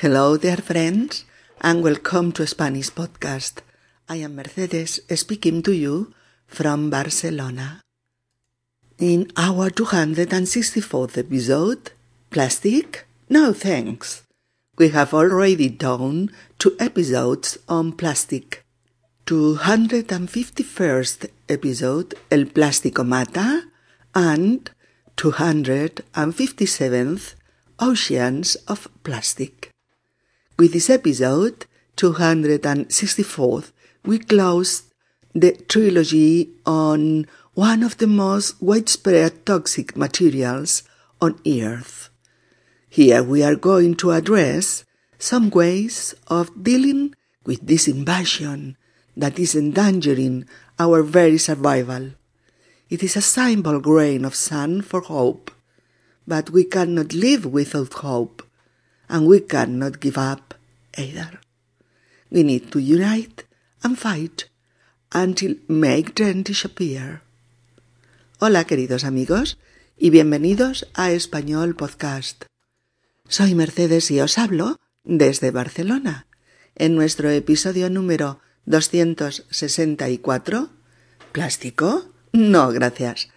Hello, dear friends, and welcome to Spanish Podcast. I am Mercedes speaking to you from Barcelona. In our 264th episode, Plastic? No thanks. We have already done two episodes on plastic. 251st episode, El Plástico Mata, and 257th, Oceans of Plastic. With this episode, 264th, we closed the trilogy on one of the most widespread toxic materials on Earth. Here we are going to address some ways of dealing with this invasion that is endangering our very survival. It is a simple grain of sand for hope, but we cannot live without hope, and we cannot give up either. We need to unite and fight until make them disappear. Hola queridos amigos y bienvenidos a Español Podcast. Soy Mercedes y os hablo desde Barcelona. En nuestro episodio número 264, ¿plástico? No, gracias.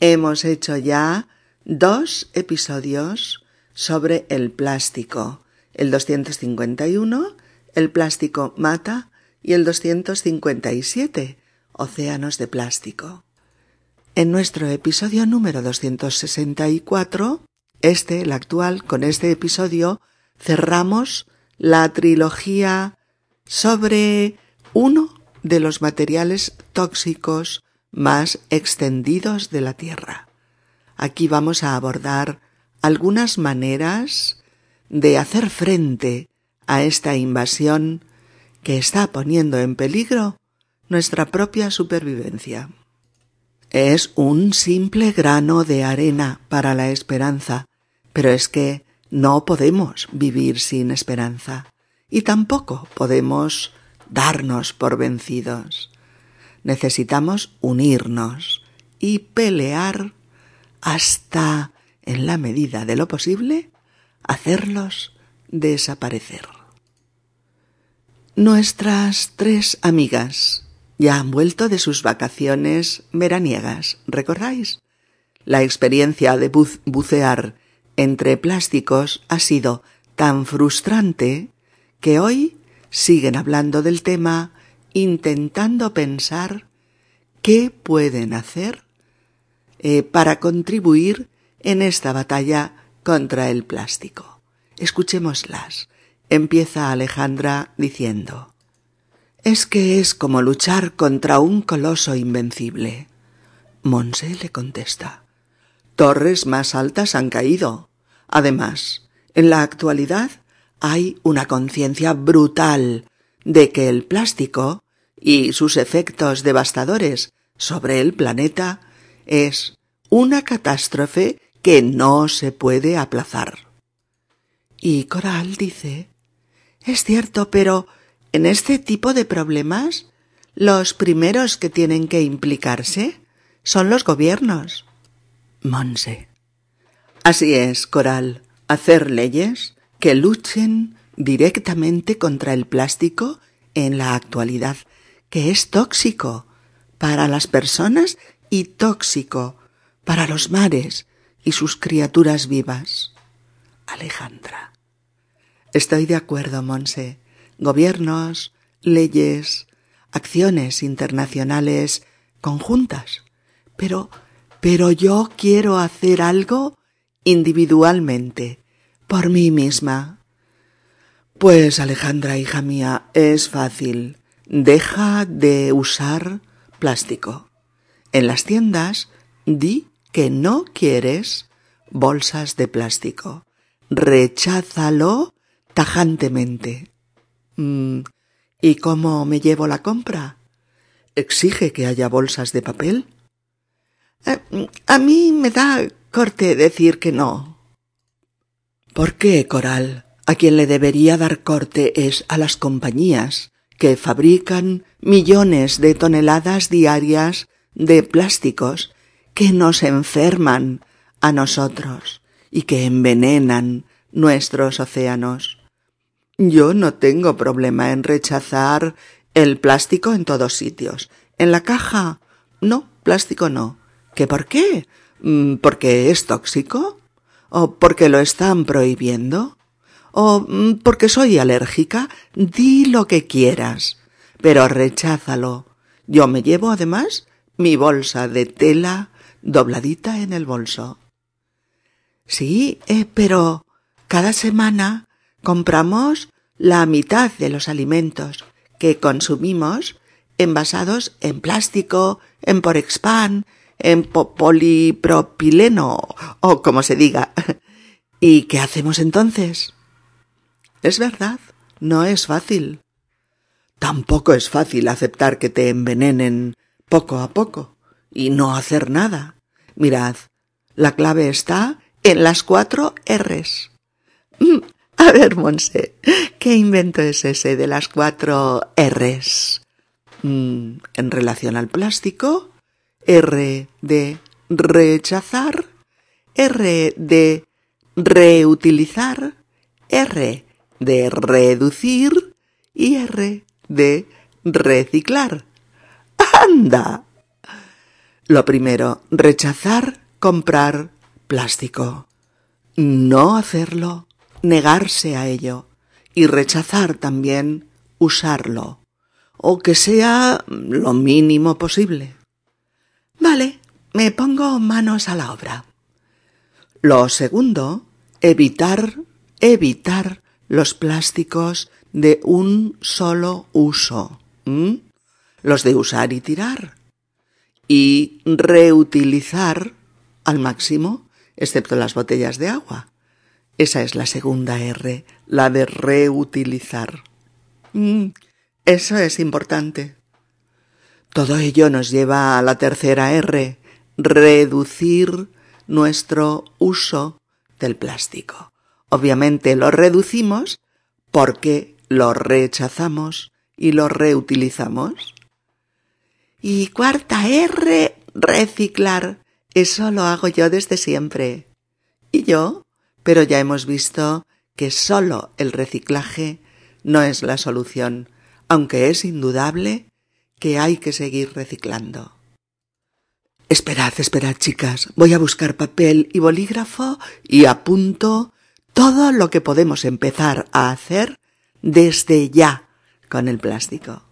Hemos hecho ya dos episodios sobre el plástico. El 251, el plástico mata, y el 257, océanos de plástico. En nuestro episodio número 264, este, el actual, con este episodio, cerramos la trilogía sobre uno de los materiales tóxicos más extendidos de la Tierra. Aquí vamos a abordar algunas maneras de hacer frente a esta invasión que está poniendo en peligro nuestra propia supervivencia. Es un simple grano de arena para la esperanza, pero es que no podemos vivir sin esperanza y tampoco podemos darnos por vencidos. Necesitamos unirnos y pelear hasta, en la medida de lo posible, hacerlos desaparecer. Nuestras tres amigas ya han vuelto de sus vacaciones veraniegas, ¿recordáis? La experiencia de bucear entre plásticos ha sido tan frustrante que hoy siguen hablando del tema intentando pensar qué pueden hacer eh, para contribuir en esta batalla contra el plástico. Escuchémoslas. Empieza Alejandra diciendo Es que es como luchar contra un coloso invencible. Monse le contesta Torres más altas han caído. Además, en la actualidad hay una conciencia brutal de que el plástico y sus efectos devastadores sobre el planeta es una catástrofe que no se puede aplazar. Y Coral dice Es cierto, pero en este tipo de problemas los primeros que tienen que implicarse son los gobiernos. Monse. Así es, Coral. Hacer leyes que luchen directamente contra el plástico en la actualidad, que es tóxico para las personas y tóxico para los mares y sus criaturas vivas. Alejandra. Estoy de acuerdo, Monse. Gobiernos, leyes, acciones internacionales conjuntas. Pero, pero yo quiero hacer algo individualmente, por mí misma. Pues Alejandra, hija mía, es fácil. Deja de usar plástico. En las tiendas di que no quieres bolsas de plástico. Recházalo tajantemente. Mm, ¿Y cómo me llevo la compra? ¿Exige que haya bolsas de papel? Eh, a mí me da corte decir que no. ¿Por qué, Coral? A quien le debería dar corte es a las compañías que fabrican millones de toneladas diarias de plásticos que nos enferman a nosotros y que envenenan nuestros océanos. Yo no tengo problema en rechazar el plástico en todos sitios. En la caja, no, plástico no. ¿Qué por qué? Mm, ¿Porque es tóxico? ¿O porque lo están prohibiendo? ¿O mm, porque soy alérgica? Di lo que quieras, pero recházalo. Yo me llevo además mi bolsa de tela dobladita en el bolso. Sí, eh, pero cada semana compramos la mitad de los alimentos que consumimos envasados en plástico, en porexpan, en polipropileno o como se diga. ¿Y qué hacemos entonces? Es verdad, no es fácil. Tampoco es fácil aceptar que te envenenen poco a poco y no hacer nada. Mirad, la clave está en las cuatro R's. Mm, a ver, Monse, ¿qué invento es ese de las cuatro R's? Mm, en relación al plástico, R de rechazar, R de reutilizar, R de reducir y R de reciclar. ¡Anda! Lo primero, rechazar comprar plástico. No hacerlo, negarse a ello y rechazar también usarlo, o que sea lo mínimo posible. Vale, me pongo manos a la obra. Lo segundo, evitar, evitar los plásticos de un solo uso. Los de usar y tirar. Y reutilizar al máximo, excepto las botellas de agua. Esa es la segunda R, la de reutilizar. Mm, eso es importante. Todo ello nos lleva a la tercera R, reducir nuestro uso del plástico. Obviamente lo reducimos porque lo rechazamos y lo reutilizamos. Y cuarta R, reciclar. Eso lo hago yo desde siempre. ¿Y yo? Pero ya hemos visto que solo el reciclaje no es la solución, aunque es indudable que hay que seguir reciclando. Esperad, esperad, chicas. Voy a buscar papel y bolígrafo y apunto todo lo que podemos empezar a hacer desde ya con el plástico.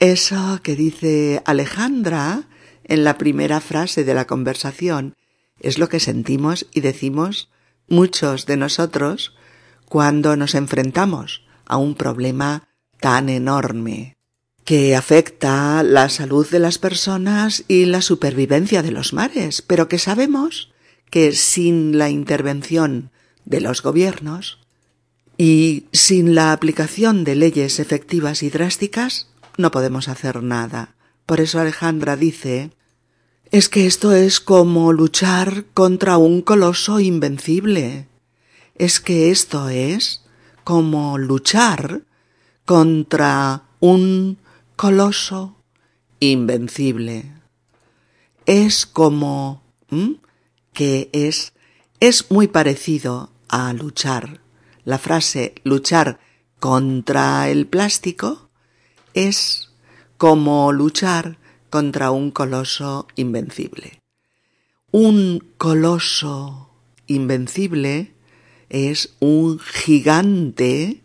Eso que dice Alejandra en la primera frase de la conversación es lo que sentimos y decimos muchos de nosotros cuando nos enfrentamos a un problema tan enorme que afecta la salud de las personas y la supervivencia de los mares, pero que sabemos que sin la intervención de los gobiernos y sin la aplicación de leyes efectivas y drásticas no podemos hacer nada. Por eso Alejandra dice es que esto es como luchar contra un coloso invencible. Es que esto es como luchar contra un coloso invencible. Es como que es es muy parecido a luchar. La frase luchar contra el plástico es como luchar contra un coloso invencible. Un coloso invencible es un gigante,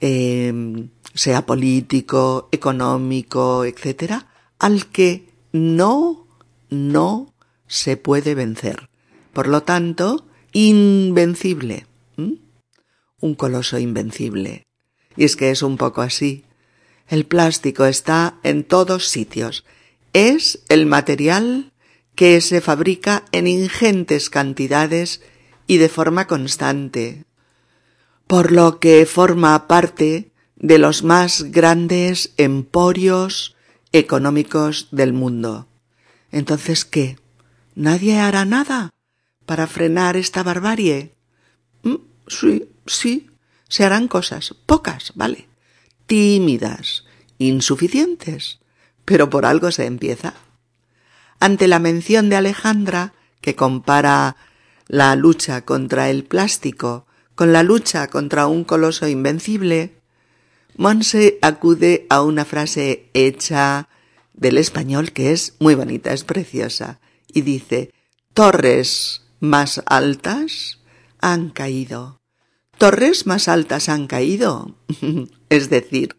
em, sea político, económico, etcétera, al que no, no se puede vencer. Por lo tanto, invencible. Un coloso invencible. Y es que es un poco así. El plástico está en todos sitios. Es el material que se fabrica en ingentes cantidades y de forma constante, por lo que forma parte de los más grandes emporios económicos del mundo. Entonces, ¿qué? ¿Nadie hará nada para frenar esta barbarie? Mm, sí, sí, se harán cosas, pocas, vale, tímidas, insuficientes, pero por algo se empieza. Ante la mención de Alejandra, que compara la lucha contra el plástico con la lucha contra un coloso invencible, Monse acude a una frase hecha del español que es muy bonita, es preciosa, y dice, torres más altas han caído. Torres más altas han caído. es decir,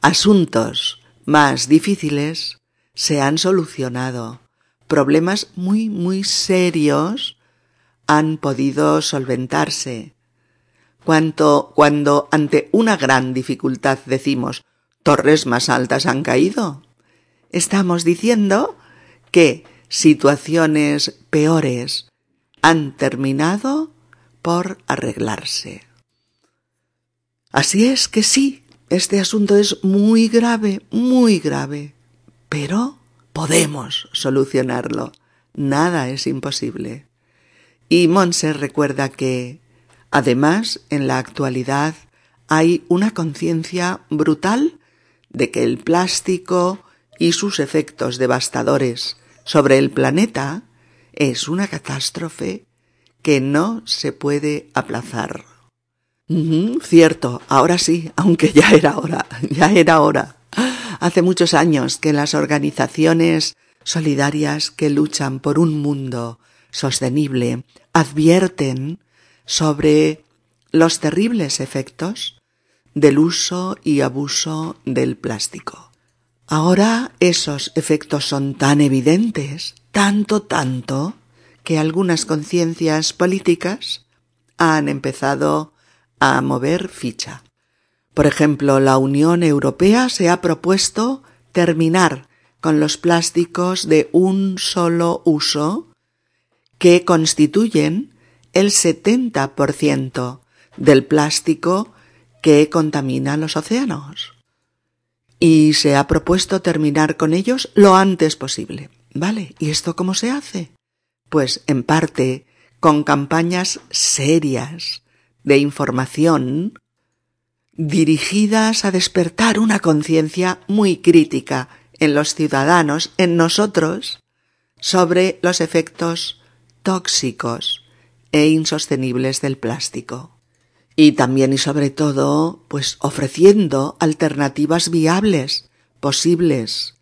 asuntos más difíciles se han solucionado. Problemas muy, muy serios han podido solventarse. Cuanto, cuando ante una gran dificultad decimos torres más altas han caído, estamos diciendo que situaciones peores han terminado por arreglarse. Así es que sí, este asunto es muy grave, muy grave, pero podemos solucionarlo. Nada es imposible. Y Monse recuerda que, además, en la actualidad hay una conciencia brutal de que el plástico y sus efectos devastadores sobre el planeta es una catástrofe que no se puede aplazar. cierto, ahora sí, aunque ya era hora, ya era hora. Hace muchos años que las organizaciones solidarias que luchan por un mundo sostenible advierten sobre los terribles efectos del uso y abuso del plástico. Ahora esos efectos son tan evidentes, tanto, tanto, que algunas conciencias políticas han empezado a mover ficha. Por ejemplo, la Unión Europea se ha propuesto terminar con los plásticos de un solo uso que constituyen el 70% del plástico que contamina los océanos. Y se ha propuesto terminar con ellos lo antes posible. ¿Vale? ¿Y esto cómo se hace? Pues en parte con campañas serias de información dirigidas a despertar una conciencia muy crítica en los ciudadanos, en nosotros, sobre los efectos tóxicos e insostenibles del plástico. Y también y sobre todo, pues ofreciendo alternativas viables, posibles,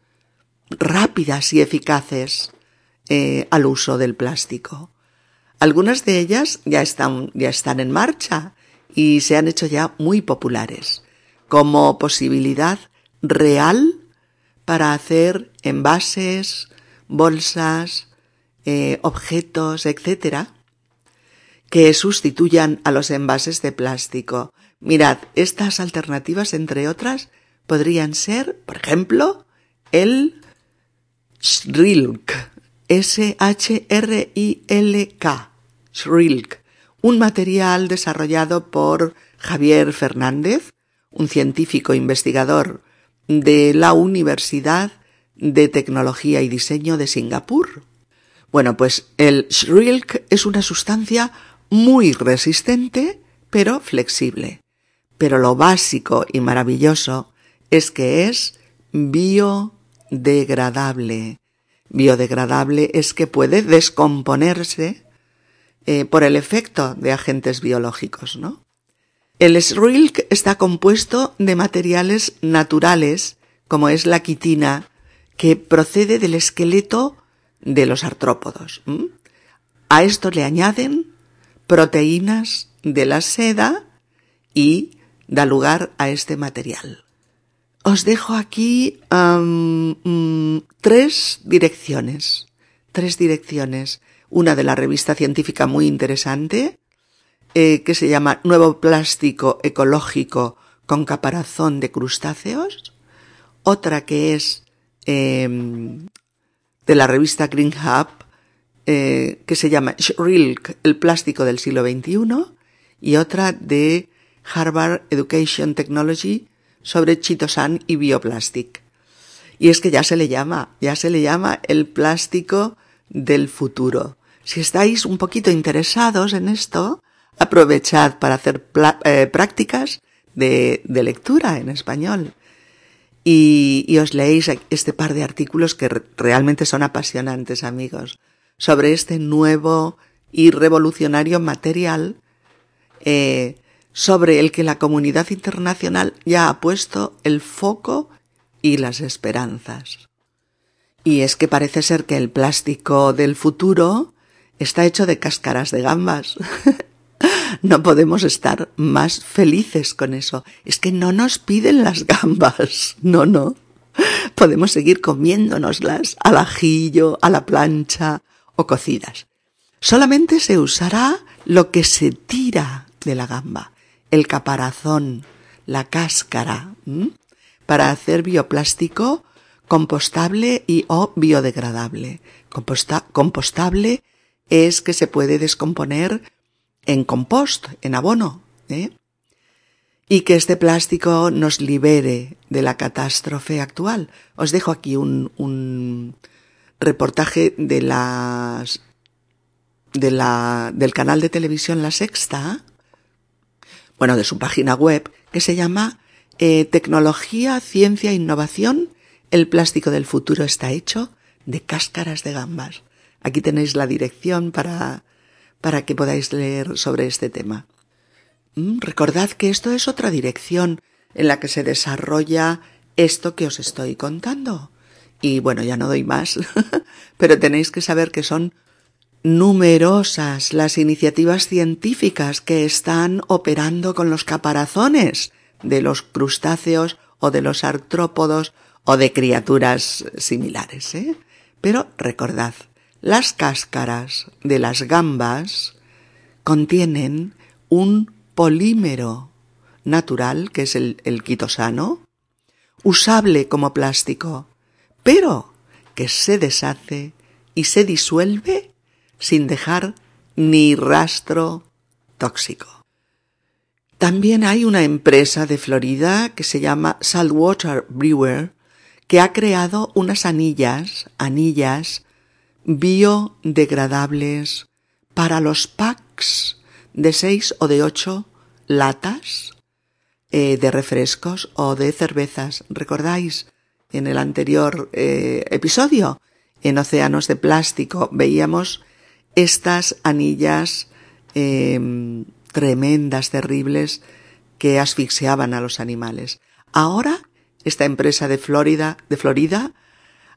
rápidas y eficaces eh, al uso del plástico. Algunas de ellas ya están, ya están en marcha y se han hecho ya muy populares como posibilidad real para hacer envases, bolsas, eh, objetos, etcétera, que sustituyan a los envases de plástico. Mirad, estas alternativas, entre otras, podrían ser, por ejemplo, el Shrilk, S-H-R-I-L-K, Shrilk, un material desarrollado por Javier Fernández, un científico investigador de la Universidad de Tecnología y Diseño de Singapur. Bueno, pues el Shrilk es una sustancia muy resistente, pero flexible. Pero lo básico y maravilloso es que es biodegradable. Biodegradable es que puede descomponerse eh, por el efecto de agentes biológicos, ¿no? El Shrilk está compuesto de materiales naturales, como es la quitina, que procede del esqueleto de los artrópodos. A esto le añaden proteínas de la seda y da lugar a este material. Os dejo aquí mm, tres direcciones, tres direcciones. Una de la revista científica muy interesante, eh, que se llama Nuevo Plástico Ecológico con Caparazón de Crustáceos. Otra que es em, de la revista Green Hub, eh, que se llama Shrilk, el plástico del siglo XXI. Y otra de Harvard Education Technology sobre chitosan y bioplastic. Y es que ya se le llama, ya se le llama el plástico del futuro. Si estáis un poquito interesados en esto, aprovechad para hacer eh, prácticas de, lectura en español. Y, os leéis este par de artículos que realmente son apasionantes, amigos, sobre este nuevo y revolucionario material eh, sobre el que la comunidad internacional ya ha puesto el foco y las esperanzas. Y es que parece ser que el plástico del futuro está hecho de cáscaras de gambas. no podemos estar más felices con eso. Es que no nos piden las gambas. No, no. Podemos seguir comiéndonoslas al ajillo, a la plancha o cocidas. Solamente se usará lo que se tira de la gamba, el caparazón, la cáscara, para hacer bioplástico compostable y o biodegradable. compostable es que se puede descomponer en compost, en abono, ¿eh? y que este plástico nos libere de la catástrofe actual. Os dejo aquí un, un reportaje de las de la, del canal de televisión La Sexta, bueno, de su página web, que se llama eh, Tecnología, Ciencia e Innovación, el plástico del futuro está hecho de cáscaras de gambas. Aquí tenéis la dirección para, para que podáis leer sobre este tema. Mm, recordad que esto es otra dirección en la que se desarrolla esto que os estoy contando. Y bueno, ya no doy más, pero tenéis que saber que son numerosas las iniciativas científicas que están operando con los caparazones de los crustáceos o de los artrópodos o de criaturas similares. ¿eh? Pero recordad, las cáscaras de las gambas contienen un polímero natural, que es el, el quitosano, usable como plástico, pero que se deshace y se disuelve sin dejar ni rastro tóxico. También hay una empresa de Florida que se llama Saltwater Brewer que ha creado unas anillas, anillas biodegradables para los packs de seis o de ocho latas eh, de refrescos o de cervezas. ¿Recordáis en el anterior eh, episodio? En Océanos de Plástico veíamos estas anillas em, tremendas, terribles, que asfixiaban a los animales. Ahora, esta empresa de Florida, de Florida,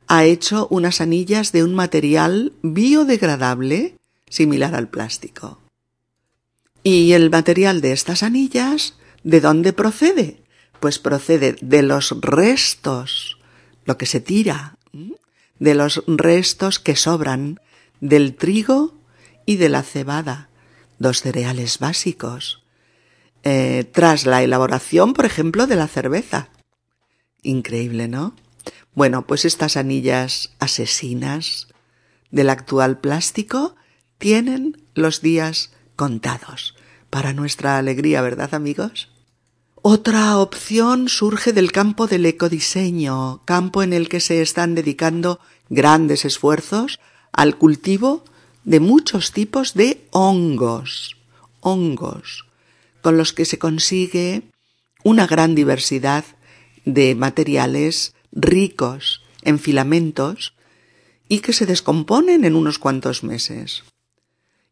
ha hecho unas anillas de un material biodegradable similar al plástico. ¿Y el material de estas anillas de dónde procede? Pues procede de los restos, lo que se tira, de los restos que sobran del trigo y de la cebada, dos cereales básicos, eh, tras la elaboración, por ejemplo, de la cerveza. Increíble, ¿no? Bueno, pues estas anillas asesinas del actual plástico tienen los días contados. Para nuestra alegría, ¿verdad, amigos? Otra opción surge del campo del ecodiseño, campo en el que se están dedicando grandes esfuerzos al cultivo de muchos tipos de hongos, hongos, con los que se consigue una gran diversidad de materiales ricos en filamentos y que se descomponen en unos cuantos meses.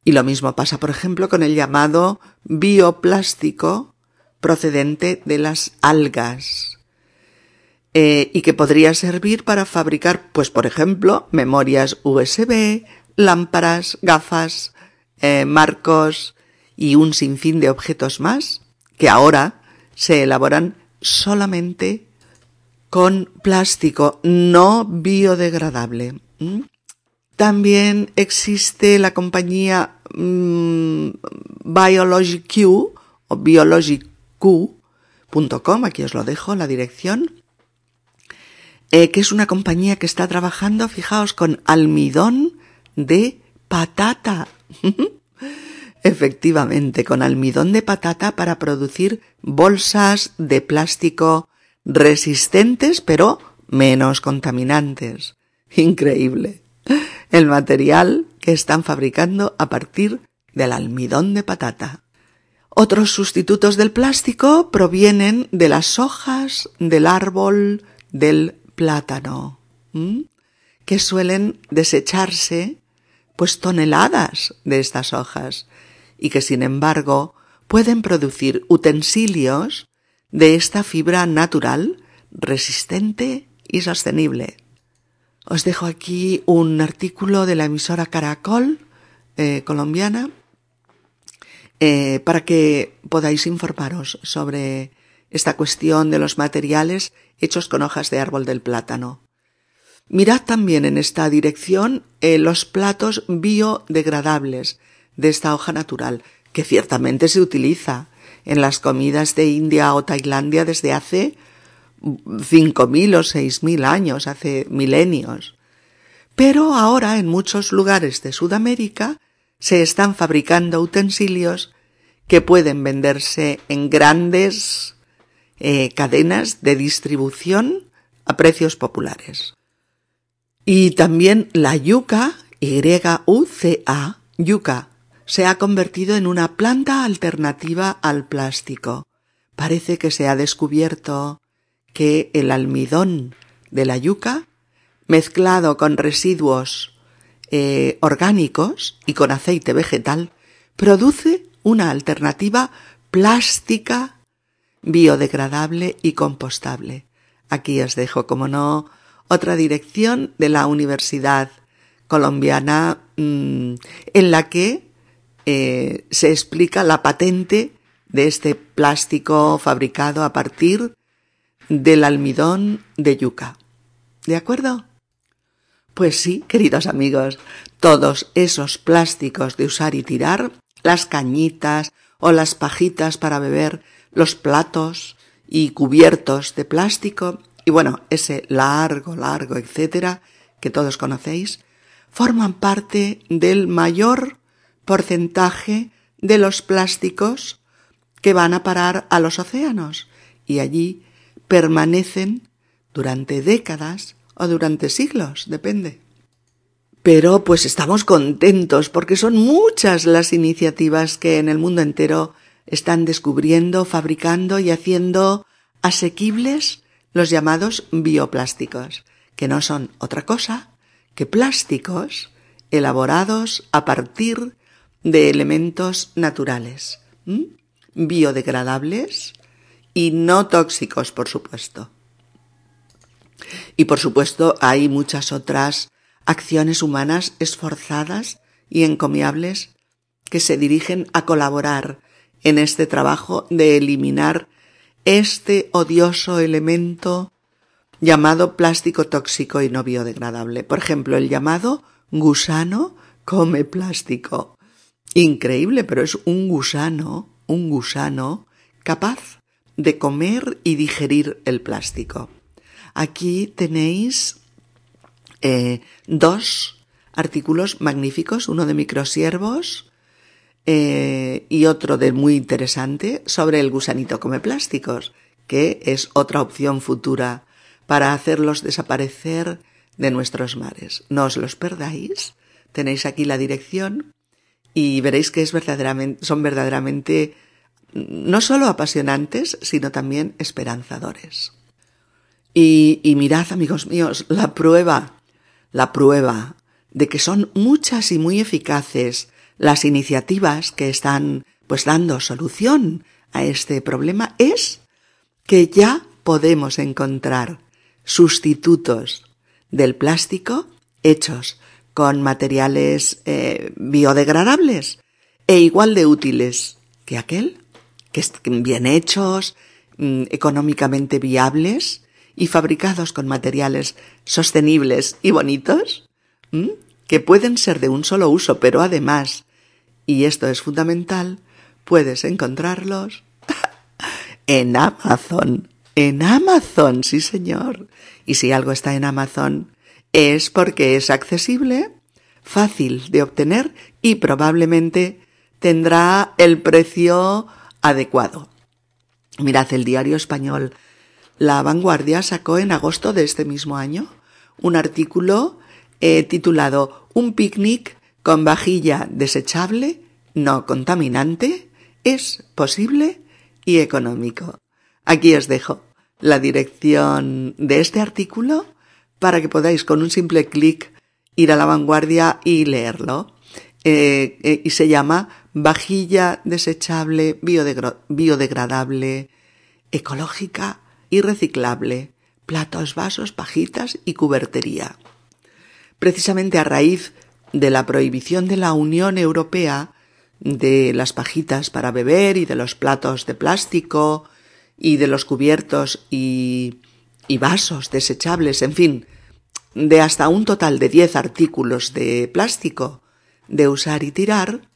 Y lo mismo pasa, por ejemplo, con el llamado bioplástico procedente de las algas, eh, y que podría servir para fabricar, pues por ejemplo, memorias USB, lámparas, gafas, eh, marcos y un sinfín de objetos más que ahora se elaboran solamente con plástico no biodegradable. También existe la compañía mmm, BiologyQ o biologyq.com, aquí os lo dejo, la dirección, eh, que es una compañía que está trabajando, fijaos, con almidón de patata. Efectivamente, con almidón de patata para producir bolsas de plástico resistentes pero menos contaminantes. Increíble. El material que están fabricando a partir del almidón de patata. Otros sustitutos del plástico provienen de las hojas del árbol del plátano, que suelen desecharse pues toneladas de estas hojas y que sin embargo pueden producir utensilios de esta fibra natural, resistente y sostenible. Os dejo aquí un artículo de la emisora Caracol eh, colombiana eh, para que podáis informaros sobre esta cuestión de los materiales hechos con hojas de árbol del plátano. Mirad también en esta dirección eh, los platos biodegradables de esta hoja natural, que ciertamente se utiliza en las comidas de India o Tailandia desde hace cinco mil o seis mil años, hace milenios. Pero ahora en muchos lugares de Sudamérica se están fabricando utensilios que pueden venderse en grandes eh, cadenas de distribución a precios populares. Y también la yuca, Y-U-C-A, yuca, se ha convertido en una planta alternativa al plástico. Parece que se ha descubierto que el almidón de la yuca, mezclado con residuos eh, orgánicos y con aceite vegetal, produce una alternativa plástica, biodegradable y compostable. Aquí os dejo, como no, otra dirección de la Universidad colombiana mm, en la que eh, se explica la patente de este plástico fabricado a partir del almidón de yuca. ¿De acuerdo? Pues sí, queridos amigos, todos esos plásticos de usar y tirar, las cañitas o las pajitas para beber, los platos y cubiertos de plástico, y bueno, ese largo, largo, etcétera, que todos conocéis, forman parte del mayor porcentaje de los plásticos que van a parar a los océanos y allí permanecen durante décadas o durante siglos, depende. Pero pues estamos contentos porque son muchas las iniciativas que en el mundo entero están descubriendo, fabricando y haciendo asequibles los llamados bioplásticos, que no son otra cosa que plásticos elaborados a partir de elementos naturales, biodegradables y no tóxicos, por supuesto. Y por supuesto hay muchas otras acciones humanas esforzadas y encomiables que se dirigen a colaborar en este trabajo de eliminar este odioso elemento llamado plástico tóxico y no biodegradable. Por ejemplo, el llamado gusano come plástico. Increíble, pero es un gusano, un gusano capaz de comer y digerir el plástico. Aquí tenéis eh, dos artículos magníficos, uno de microsiervos eh, y otro de muy interesante sobre el gusanito come plásticos, que es otra opción futura para hacerlos desaparecer de nuestros mares. No os los perdáis. Tenéis aquí la dirección y veréis que es verdaderamente, son verdaderamente no solo apasionantes, sino también esperanzadores. Y mirad, amigos míos, la prueba, la prueba de que son muchas y muy eficaces las iniciativas que están pues dando solución a este problema es que ya podemos encontrar sustitutos del plástico hechos con materiales eh, biodegradables e igual de útiles que aquel, que estén bien hechos, mm, económicamente viables y fabricados con materiales sostenibles y bonitos, que pueden ser de un solo uso, pero además, y esto es fundamental, puedes encontrarlos en Amazon. En Amazon, sí señor. Y si algo está en Amazon, es porque es accesible, fácil de obtener y probablemente tendrá el precio adecuado. Mirad, el diario español La Vanguardia sacó en agosto de este mismo año un artículo eh, titulado Un picnic con vajilla desechable, no contaminante, es posible y económico. Aquí os dejo la dirección de este artículo para que podáis con un simple clic ir a la vanguardia y leerlo. Eh, eh, y se llama vajilla desechable, biodegradable, ecológica y reciclable, platos, vasos, pajitas y cubertería. Precisamente a raíz de la prohibición de la Unión Europea de las pajitas para beber y de los platos de plástico y de los cubiertos y, vasos desechables, en fin, de hasta un total de 10 artículos de plástico de usar y tirar,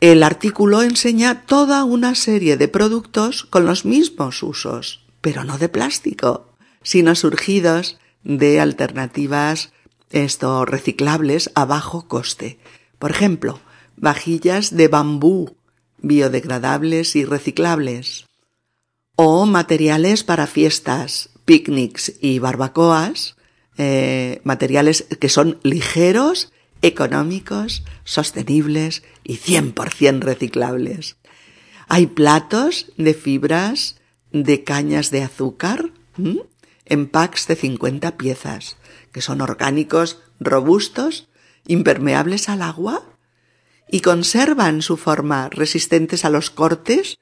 el artículo enseña toda una serie de productos con los mismos usos, pero no de plástico, sino surgidos de alternativas esto reciclables a bajo coste. Por ejemplo, vajillas de bambú biodegradables y reciclables o materiales para fiestas, picnics y barbacoas, eh, materiales que son ligeros, económicos, sostenibles y 100% reciclables. Hay platos de fibras de cañas de azúcar en packs de 50 piezas, que son orgánicos, robustos, impermeables al agua y conservan su forma, resistentes a los cortes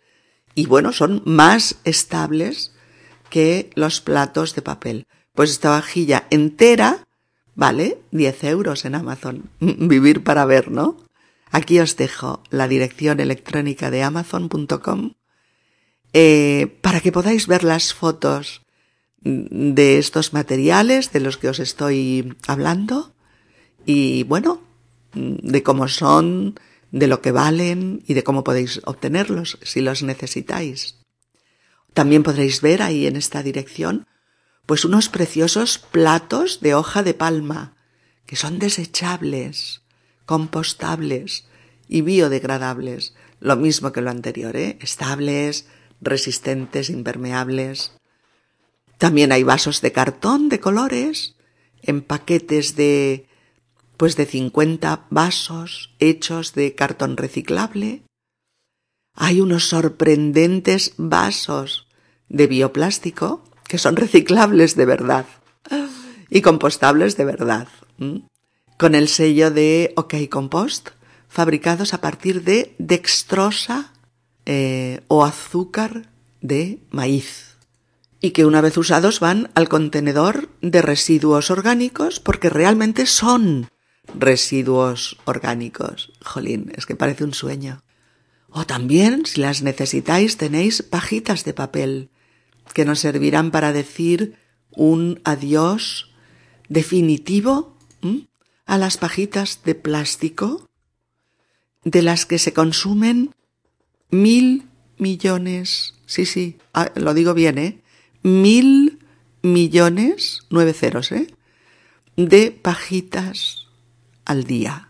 y bueno, son más estables que los platos de papel. Pues esta vajilla entera vale 10 euros en Amazon. Vivir para ver, ¿no? Aquí os dejo la dirección electrónica de amazon.com eh, para que podáis ver las fotos de estos materiales de los que os estoy hablando y bueno, de cómo son, de lo que valen y de cómo podéis obtenerlos si los necesitáis. También podréis ver ahí en esta dirección pues unos preciosos platos de hoja de palma que son desechables, compostables y biodegradables, lo mismo que lo anterior, ¿eh? estables, resistentes, impermeables. También hay vasos de cartón de colores, en paquetes de pues de 50 vasos hechos de cartón reciclable. Hay unos sorprendentes vasos de bioplástico que son reciclables de verdad y compostables de verdad, con el sello de OK Compost, fabricados a partir de dextrosa eh, o azúcar de maíz y que una vez usados van al contenedor de residuos orgánicos porque realmente son residuos orgánicos. Jolín, es que parece un sueño. O también, si las necesitáis, tenéis pajitas de papel que nos servirán para decir un adiós definitivo a las pajitas de plástico de las que se consumen mil millones, sí, sí, ah, lo digo bien, ¿eh? mil millones, nueve ceros, ¿eh? de pajitas al día.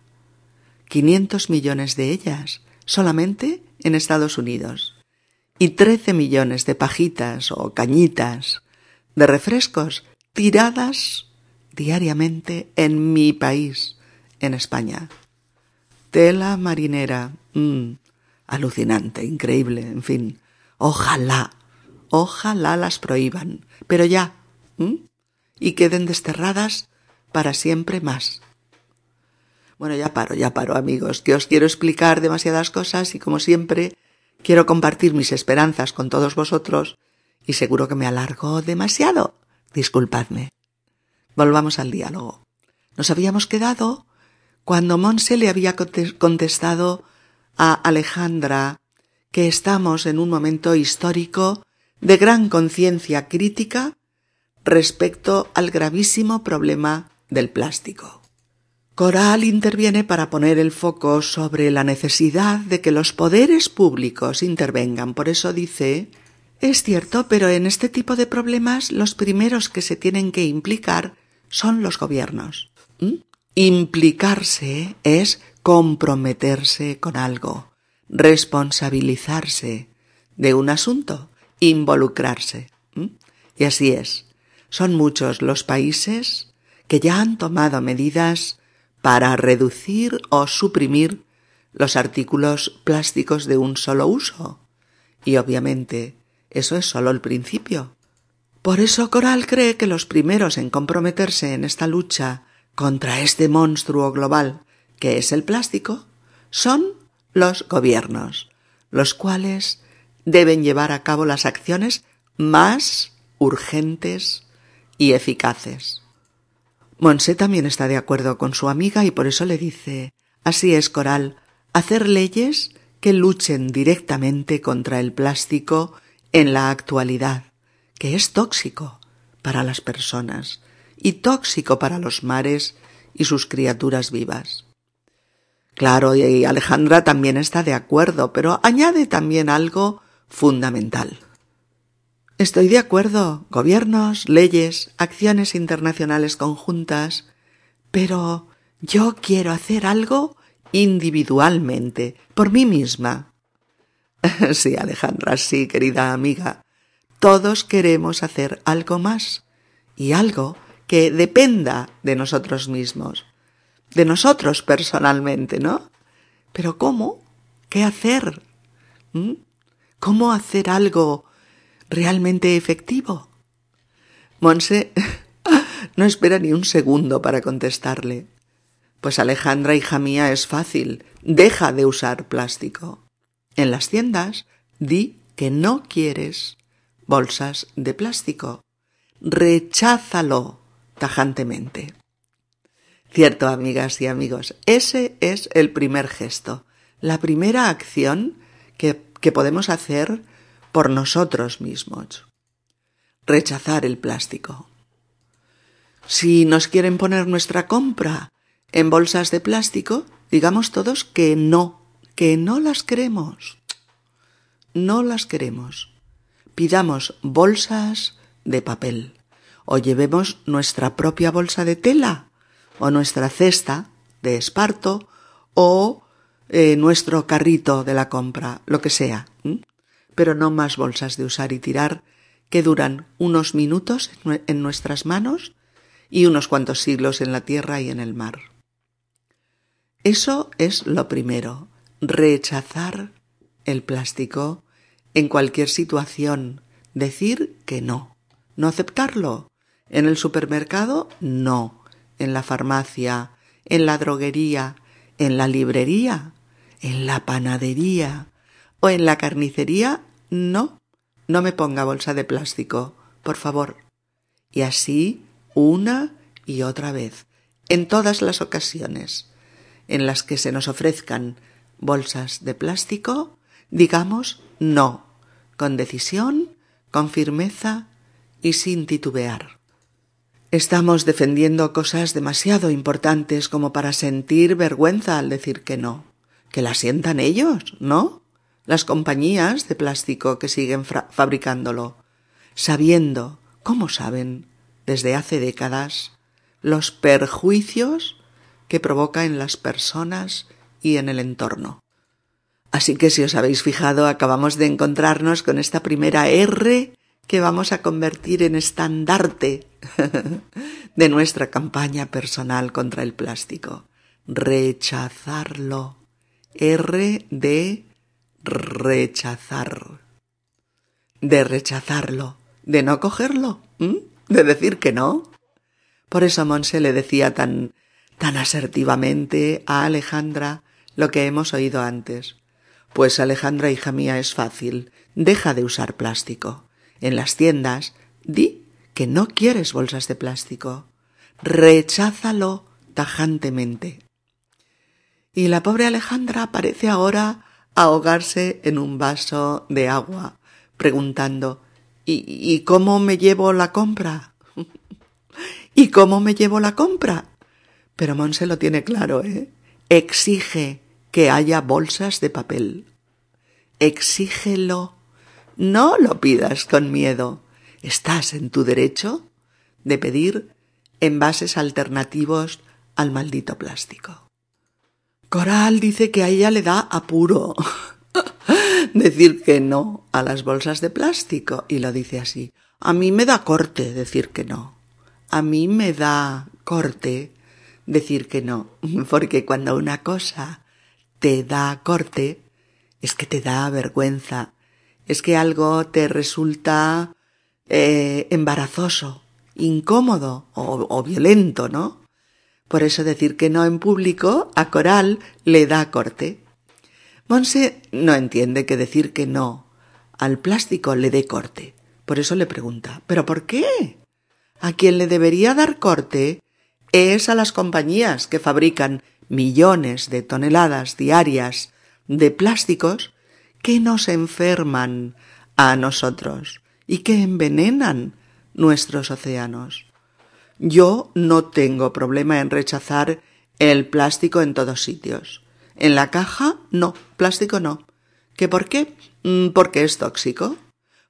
500 millones de ellas solamente en Estados Unidos y 13 millones de pajitas o cañitas de refrescos tiradas diariamente en mi país, en España. Tela marinera. Mm, alucinante, increíble, en fin. Ojalá Ojalá las prohíban, pero ya, y queden desterradas para siempre más. Bueno, ya paro, ya paro, amigos, que os quiero explicar demasiadas cosas y como siempre quiero compartir mis esperanzas con todos vosotros y seguro que me alargo demasiado. Disculpadme. Volvamos al diálogo. Nos habíamos quedado cuando Monse le había contestado a Alejandra que estamos en un momento histórico de gran conciencia crítica respecto al gravísimo problema del plástico. Coral interviene para poner el foco sobre la necesidad de que los poderes públicos intervengan. Por eso dice es cierto, pero en este tipo de problemas los primeros que se tienen que implicar son los gobiernos. ¿Mm? Implicarse es comprometerse con algo, responsabilizarse de un asunto involucrarse. Y así es. Son muchos los países que ya han tomado medidas para reducir o suprimir los artículos plásticos de un solo uso. Y obviamente eso es solo el principio. Por eso Coral cree que los primeros en comprometerse en esta lucha contra este monstruo global que es el plástico son los gobiernos, los cuales deben llevar a cabo las acciones más urgentes y eficaces. Monse también está de acuerdo con su amiga y por eso le dice Así es, Coral, hacer leyes que luchen directamente contra el plástico en la actualidad, que es tóxico para las personas y tóxico para los mares y sus criaturas vivas. Claro, y Alejandra también está de acuerdo, pero añade también algo fundamental. Estoy de acuerdo, gobiernos, leyes, acciones internacionales conjuntas, pero yo quiero hacer algo individualmente, por mí misma. sí, Alejandra, sí, querida amiga. Todos queremos hacer algo más y algo que dependa de nosotros mismos, de nosotros personalmente, ¿no? Pero ¿cómo? ¿Qué hacer? ¿Mm? ¿Cómo hacer algo realmente efectivo? Monse no espera ni un segundo para contestarle. Pues Alejandra, hija mía, es fácil. Deja de usar plástico. En las tiendas, di que no quieres bolsas de plástico. Recházalo tajantemente. Cierto, amigas y amigos, ese es el primer gesto, la primera acción que, que podemos hacer por nosotros mismos. Rechazar el plástico. Si nos quieren poner nuestra compra en bolsas de plástico, digamos todos que no, que no las queremos. No las queremos. Pidamos bolsas de papel o llevemos nuestra propia bolsa de tela o nuestra cesta de esparto o eh, nuestro carrito de la compra, lo que sea. Pero no más bolsas de usar y tirar que duran unos minutos en nuestras manos y unos cuantos siglos en la tierra y en el mar. Eso es lo primero, rechazar el plástico en cualquier situación, decir que no, no aceptarlo. En el supermercado, no. En la farmacia, en la droguería, en la librería, en la panadería o en la carnicería, no. No me ponga bolsa de plástico, por favor. Y así una y otra vez, en todas las ocasiones en las que se nos ofrezcan bolsas de plástico, digamos no, con decisión, con firmeza y sin titubear. Estamos defendiendo cosas demasiado importantes como para sentir vergüenza al decir que no. Que la sientan ellos, ¿no? Las compañías de plástico que siguen fabricándolo, sabiendo, ¿cómo saben, desde hace décadas, los perjuicios que provoca en las personas y en el entorno. Así que si os habéis fijado, acabamos de encontrarnos con esta primera R que vamos a convertir en estandarte de nuestra campaña personal contra el plástico. Rechazarlo. R de rechazar. De rechazarlo. De no cogerlo. De decir que no. Por eso Monse le decía tan tan asertivamente a Alejandra lo que hemos oído antes. Pues Alejandra, hija mía, es fácil. Deja de usar plástico. En las tiendas, di que no quieres bolsas de plástico. Recházalo tajantemente. Y la pobre Alejandra parece ahora ahogarse en un vaso de agua, preguntando ¿Y, ¿Y cómo me llevo la compra? ¿Y cómo me llevo la compra? Pero Monse lo tiene claro, ¿eh? Exige que haya bolsas de papel. Exígelo. No lo pidas con miedo. Estás en tu derecho de pedir envases alternativos al maldito plástico. Coral dice que a ella le da apuro decir que no a las bolsas de plástico y lo dice así. A mí me da corte decir que no. A mí me da corte decir que no, porque cuando una cosa te da corte, es que te da vergüenza, es que algo te resulta eh, embarazoso, incómodo o, o violento, ¿no? Por eso decir que no en público a Coral le da corte. Monse no entiende que decir que no al plástico le dé corte. Por eso le pregunta, ¿pero por qué? A quien le debería dar corte es a las compañías que fabrican millones de toneladas diarias de plásticos que nos enferman a nosotros y que envenenan nuestros océanos. Yo no tengo problema en rechazar el plástico en todos sitios. En la caja, no, plástico no. ¿Qué por qué? Mm, porque es tóxico.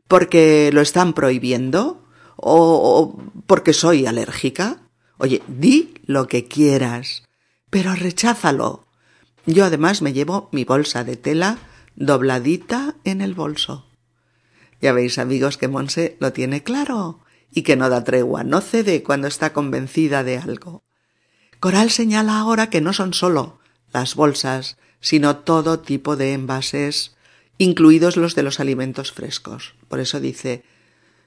Porque lo están prohibiendo. O, porque soy alérgica. Oye, di lo que quieras, pero recházalo. Yo además me llevo mi bolsa de tela dobladita en el bolso. Ya veis, amigos, que Monse lo tiene claro y que no da tregua, no cede cuando está convencida de algo. Coral señala ahora que no son solo las bolsas, sino todo tipo de envases, incluidos los de los alimentos frescos. Por eso dice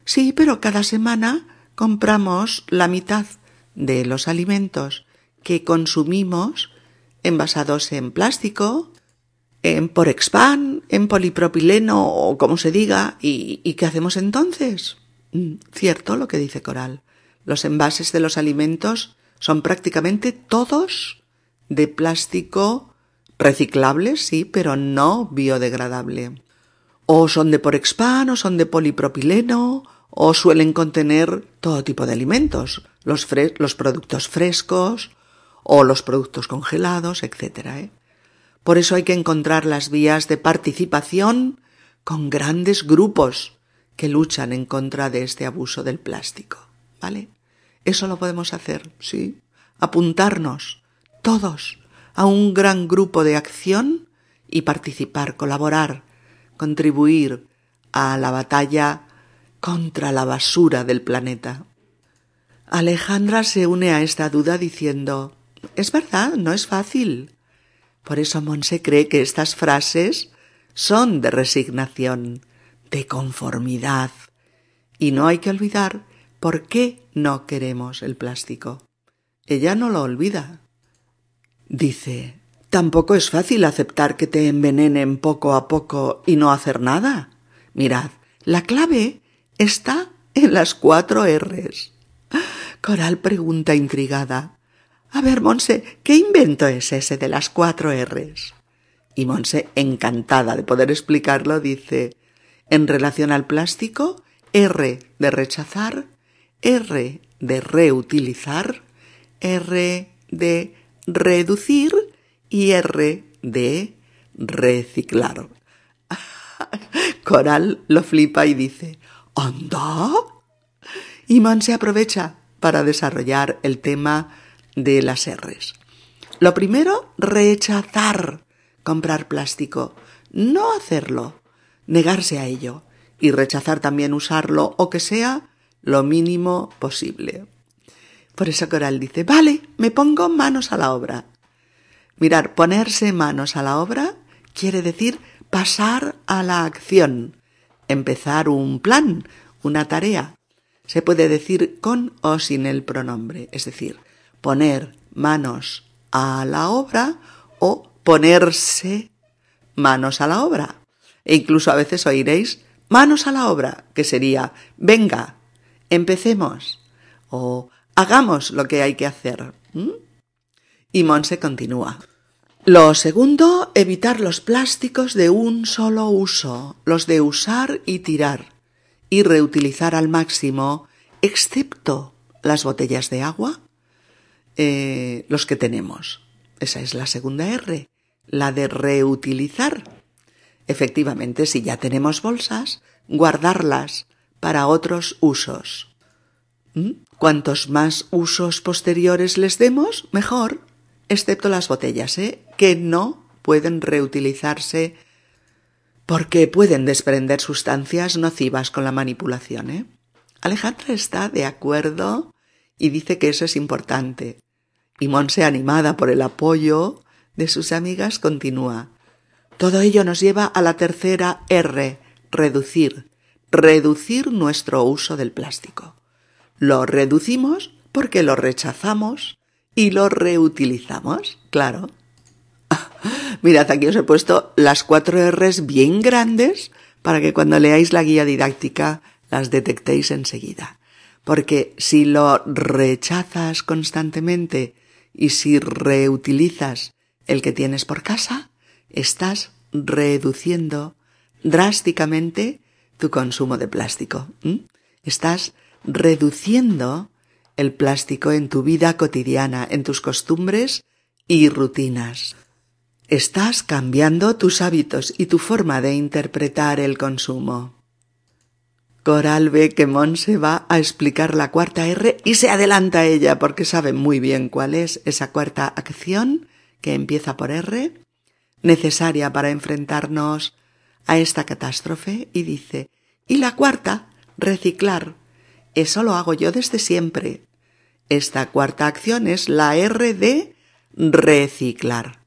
Sí, pero cada semana compramos la mitad de los alimentos que consumimos envasados en plástico, en porexpan, en polipropileno o como se diga, ¿y, ¿y qué hacemos entonces? Mm, cierto lo que dice Coral. Los envases de los alimentos son prácticamente todos de plástico reciclable, sí, pero no biodegradable. O son de porexpan, o son de polipropileno, o suelen contener todo tipo de alimentos, los, los productos frescos o los productos congelados, etc. ¿eh? Por eso hay que encontrar las vías de participación con grandes grupos que luchan en contra de este abuso del plástico. ¿Vale? Eso lo podemos hacer, sí. Apuntarnos, todos, a un gran grupo de acción y participar, colaborar, contribuir a la batalla contra la basura del planeta. Alejandra se une a esta duda diciendo Es verdad, no es fácil. Por eso Monse cree que estas frases son de resignación, de conformidad. Y no hay que olvidar por qué no queremos el plástico. Ella no lo olvida. Dice, tampoco es fácil aceptar que te envenenen poco a poco y no hacer nada. Mirad, la clave está en las cuatro R's. Coral pregunta intrigada. A ver, Monse, ¿qué invento es ese de las cuatro R's? Y Monse, encantada de poder explicarlo, dice, en relación al plástico, R de rechazar, R de reutilizar, R de reducir y R de reciclar. Coral lo flipa y dice, ¿Anda? Y se aprovecha para desarrollar el tema de las R's. Lo primero, rechazar comprar plástico, no hacerlo, negarse a ello y rechazar también usarlo o que sea lo mínimo posible. Por eso Coral dice, vale, me pongo manos a la obra. Mirar, ponerse manos a la obra quiere decir pasar a la acción, empezar un plan, una tarea. Se puede decir con o sin el pronombre, es decir, poner manos a la obra o ponerse manos a la obra. E incluso a veces oiréis manos a la obra, que sería venga, empecemos o hagamos lo que hay que hacer. Y Monse continúa. Lo segundo, evitar los plásticos de un solo uso, los de usar y tirar, y reutilizar al máximo, excepto las botellas de agua, eh, los que tenemos. Esa es la segunda R, la de reutilizar. Efectivamente, si ya tenemos bolsas, guardarlas para otros usos. ¿Mm? Cuantos más usos posteriores les demos, mejor excepto las botellas, ¿eh? que no pueden reutilizarse porque pueden desprender sustancias nocivas con la manipulación. ¿eh? Alejandra está de acuerdo y dice que eso es importante. Y Monse, animada por el apoyo de sus amigas, continúa. Todo ello nos lleva a la tercera R, reducir. Reducir nuestro uso del plástico. Lo reducimos porque lo rechazamos y lo reutilizamos, claro. Mirad, aquí os he puesto las cuatro R's bien grandes para que cuando leáis la guía didáctica las detectéis enseguida. Porque si lo rechazas constantemente y si reutilizas el que tienes por casa, estás reduciendo drásticamente tu consumo de plástico. Estás reduciendo el plástico en tu vida cotidiana, en tus costumbres y rutinas. Estás cambiando tus hábitos y tu forma de interpretar el consumo. Coral ve que se va a explicar la cuarta R y se adelanta a ella porque sabe muy bien cuál es esa cuarta acción que empieza por R, necesaria para enfrentarnos a esta catástrofe y dice, y la cuarta, reciclar. Eso lo hago yo desde siempre. Esta cuarta acción es la R de reciclar.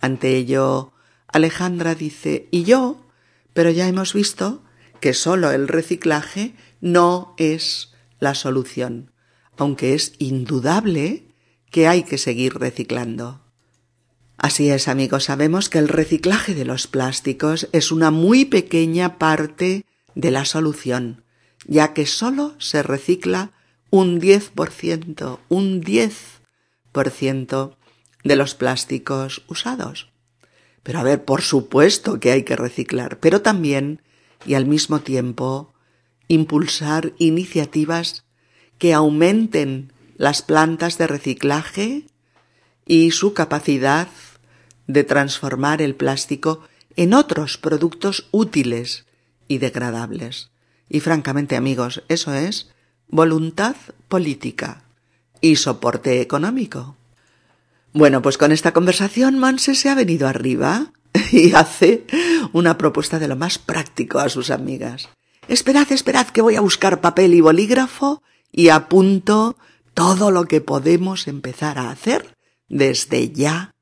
Ante ello, Alejandra dice, ¿y yo? Pero ya hemos visto que solo el reciclaje no es la solución, aunque es indudable que hay que seguir reciclando. Así es, amigos, sabemos que el reciclaje de los plásticos es una muy pequeña parte de la solución, ya que solo se recicla un 10%, un 10% de los plásticos usados. Pero a ver, por supuesto que hay que reciclar, pero también y al mismo tiempo impulsar iniciativas que aumenten las plantas de reciclaje y su capacidad de transformar el plástico en otros productos útiles y degradables. Y francamente, amigos, eso es voluntad política y soporte económico. Bueno, pues con esta conversación Monse se ha venido arriba y hace una propuesta de lo más práctico a sus amigas. Esperad, esperad que voy a buscar papel y bolígrafo y apunto todo lo que podemos empezar a hacer desde ya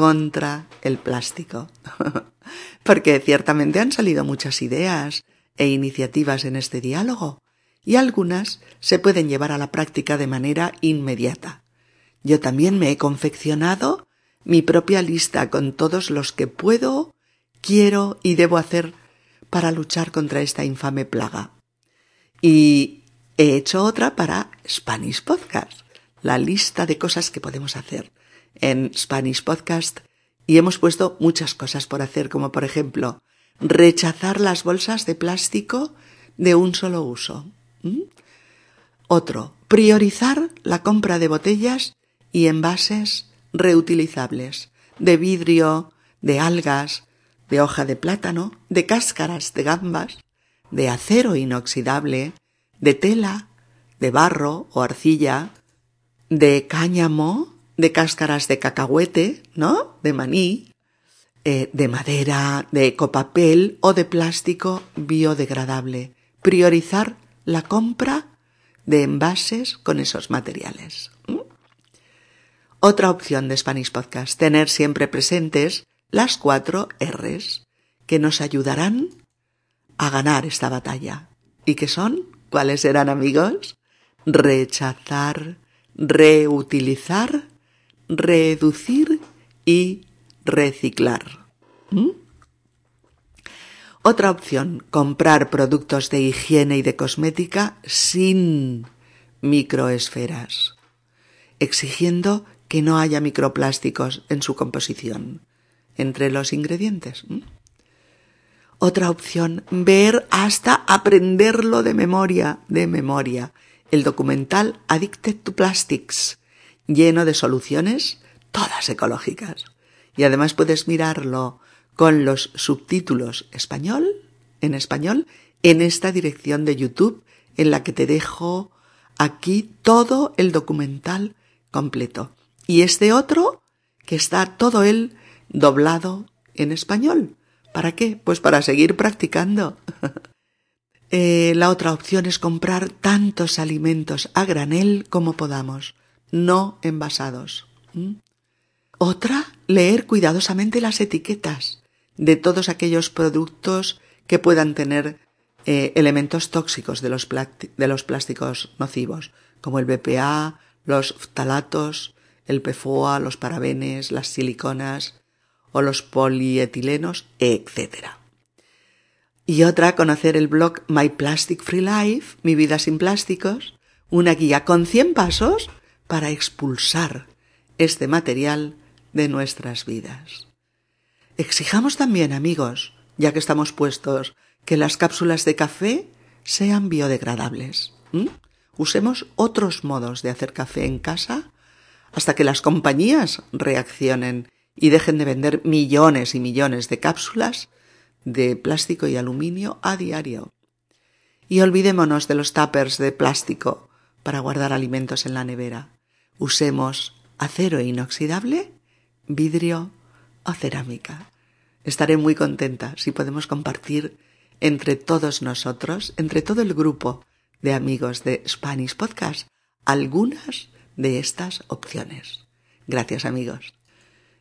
contra el plástico. Porque ciertamente han salido muchas ideas e iniciativas en este diálogo, y algunas se pueden llevar a la práctica de manera inmediata. Yo también me he confeccionado mi propia lista con todos los que puedo, quiero y debo hacer para luchar contra esta infame plaga. Y he hecho otra para Spanish Podcast, la lista de cosas que podemos hacer en Spanish Podcast y hemos puesto muchas cosas por hacer, como por ejemplo rechazar las bolsas de plástico de un solo uso. Otro, priorizar la compra de botellas y envases reutilizables, de vidrio, de algas, de hoja de plátano, de cáscaras de gambas, de acero inoxidable, de tela, de barro o arcilla, de cáñamo, de cáscaras de cacahuete, ¿no? De maní, eh, de madera, de ecopapel o de plástico biodegradable. Priorizar la compra de envases con esos materiales. Otra opción de Spanish Podcast, tener siempre presentes las cuatro R's que nos ayudarán a ganar esta batalla. ¿Y qué son? ¿Cuáles serán amigos? Rechazar, reutilizar, reducir y reciclar. ¿Mm? Otra opción, comprar productos de higiene y de cosmética sin microesferas, exigiendo que no haya microplásticos en su composición entre los ingredientes. ¿Mm? Otra opción, ver hasta aprenderlo de memoria, de memoria, el documental Addicted to Plastics, lleno de soluciones, todas ecológicas. Y además puedes mirarlo con los subtítulos español, en español, en esta dirección de YouTube en la que te dejo aquí todo el documental completo. Y este otro, que está todo él doblado en español. ¿Para qué? Pues para seguir practicando. Eh, la otra opción es comprar tantos alimentos a granel como podamos no envasados. ¿Mm? Otra, leer cuidadosamente las etiquetas de todos aquellos productos que puedan tener eh, elementos tóxicos de los, de los plásticos nocivos, como el BPA, losftalatos, el PFOA, los parabenes, las siliconas o los polietilenos, etc. Y otra, conocer el blog My Plastic Free Life, Mi vida sin plásticos, una guía con 100 pasos para expulsar este material de nuestras vidas. Exijamos también, amigos, ya que estamos puestos, que las cápsulas de café sean biodegradables. Usemos otros modos de hacer café en casa hasta que las compañías reaccionen y dejen de vender millones y millones de cápsulas de plástico y aluminio a diario. Y olvidémonos de los tuppers de plástico para guardar alimentos en la nevera. Usemos acero inoxidable, vidrio o cerámica. Estaré muy contenta si podemos compartir entre todos nosotros, entre todo el grupo de amigos de Spanish Podcast, algunas de estas opciones. Gracias amigos.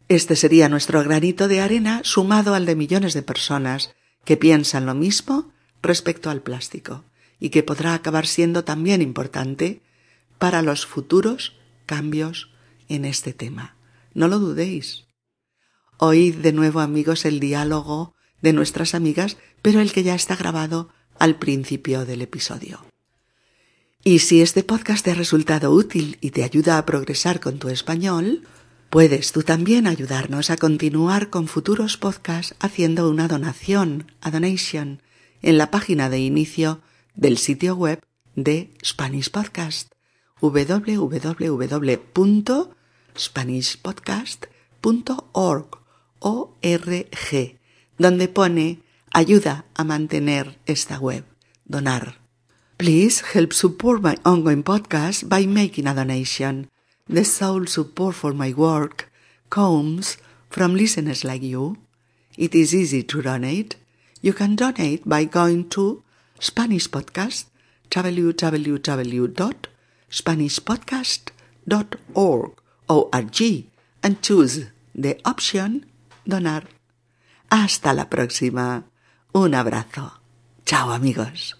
Este sería nuestro granito de arena sumado al de millones de personas que piensan lo mismo respecto al plástico y que podrá acabar siendo también importante para los futuros cambios en este tema. No lo dudéis. Oíd de nuevo amigos el diálogo de nuestras amigas, pero el que ya está grabado al principio del episodio. Y si este podcast te ha resultado útil y te ayuda a progresar con tu español, puedes tú también ayudarnos a continuar con futuros podcasts haciendo una donación, a donation, en la página de inicio del sitio web de Spanish Podcast www.spanishpodcast.org donde pone ayuda a mantener esta web, donar. Please help support my ongoing podcast by making a donation. The sole support for my work comes from listeners like you. It is easy to donate. You can donate by going to Spanish Podcast, O-R-G, and choose the option Donar. Hasta la próxima. Un abrazo. Chao amigos.